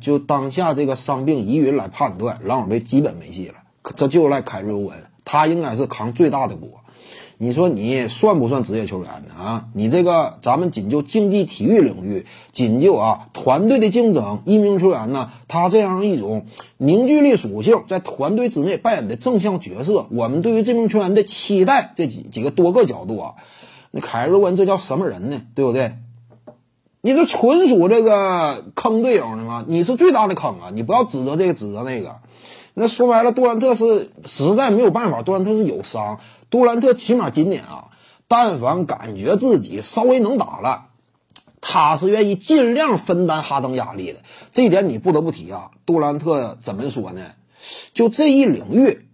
就当下这个伤病疑云来判断，郎永队基本没戏了。这就赖凯瑞欧文，他应该是扛最大的锅。你说你算不算职业球员呢？啊，你这个咱们仅就竞技体育领域，仅就啊团队的竞争，一名球员呢，他这样一种凝聚力属性，在团队之内扮演的正向角色，我们对于这名球员的期待，这几几个多个角度啊，那凯瑞文这叫什么人呢？对不对？你这纯属这个坑队友呢吗？你是最大的坑啊！你不要指责这个指责那个。那说白了，杜兰特是实在没有办法，杜兰特是有伤。杜兰特起码今年啊，但凡感觉自己稍微能打了，他是愿意尽量分担哈登压力的。这一点你不得不提啊。杜兰特怎么说呢？就这一领域，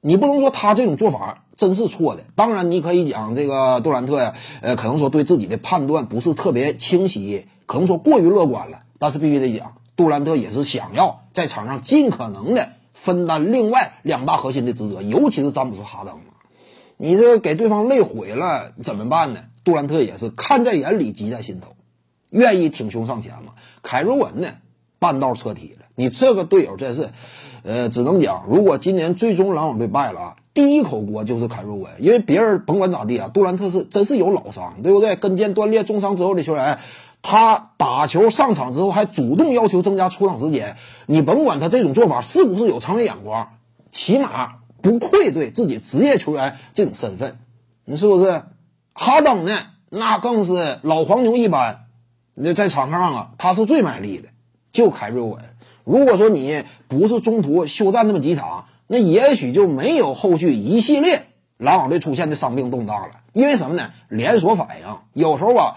你不能说他这种做法真是错的。当然，你可以讲这个杜兰特呀，呃，可能说对自己的判断不是特别清晰，可能说过于乐观了。但是必须得讲，杜兰特也是想要在场上尽可能的。分担另外两大核心的职责，尤其是詹姆斯哈登嘛，你这给对方累毁了怎么办呢？杜兰特也是看在眼里，急在心头，愿意挺胸上前嘛。凯瑞文呢，半道撤题了。你这个队友真是，呃，只能讲，如果今年最终篮网队败了啊，第一口锅就是凯瑞文，因为别人甭管咋地啊，杜兰特是真是有老伤，对不对？跟腱断裂重伤之后的球员。他打球上场之后还主动要求增加出场时间，你甭管他这种做法是不是有长远眼光，起码不愧对自己职业球员这种身份，你是不是？哈登呢？那更是老黄牛一般，那在场上啊，他是最卖力的，就凯瑞文。如果说你不是中途休战那么几场，那也许就没有后续一系列篮网队出现的伤病动荡了。因为什么呢？连锁反应，有时候啊。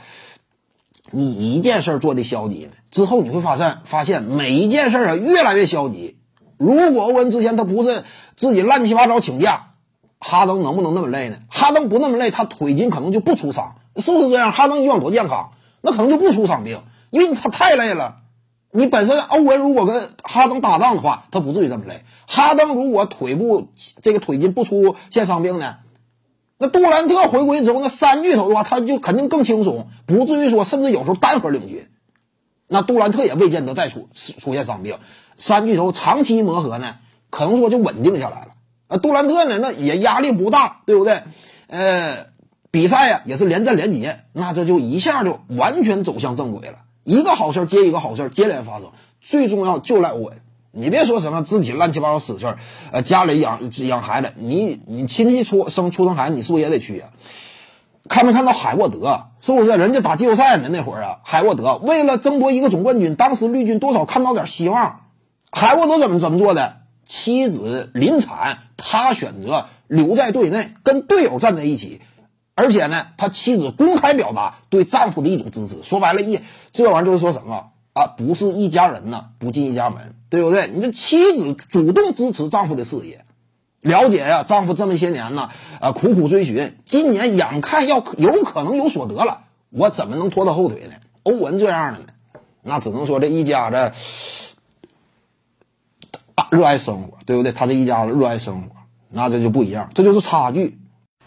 你一件事做的消极呢，之后你会发现，发现每一件事啊越来越消极。如果欧文之前他不是自己乱七八糟请假，哈登能不能那么累呢？哈登不那么累，他腿筋可能就不出伤，是不是这样？哈登以往多健康，那可能就不出伤病，因为他太累了。你本身欧文如果跟哈登搭档的话，他不至于这么累。哈登如果腿部这个腿筋不出现伤病呢？那杜兰特回归之后，那三巨头的话，他就肯定更轻松，不至于说甚至有时候单核领军。那杜兰特也未见得再出出现伤病，三巨头长期磨合呢，可能说就稳定下来了。啊，杜兰特呢，那也压力不大，对不对？呃，比赛呀也是连战连捷，那这就一下就完全走向正轨了，一个好事接一个好事接连发生，最重要就赖欧文。你别说什么自己乱七八糟死事儿，呃，家里养养孩子，你你亲戚出生出生孩子，你是不是也得去啊？看没看到海沃德？是不是人家打季后赛呢？那会儿啊，海沃德为了争夺一个总冠军，当时绿军多少看到点希望。海沃德怎么怎么做的？妻子临产，他选择留在队内，跟队友站在一起，而且呢，他妻子公开表达对丈夫的一种支持。说白了，一这玩意儿就是说什么？啊，不是一家人呐，不进一家门，对不对？你这妻子主动支持丈夫的事业，了解呀，丈夫这么些年呢，啊，苦苦追寻，今年眼看要有可能有所得了，我怎么能拖他后腿呢？欧文这样的呢，那只能说这一家子啊热爱生活，对不对？他这一家子热爱生活，那这就不一样，这就是差距。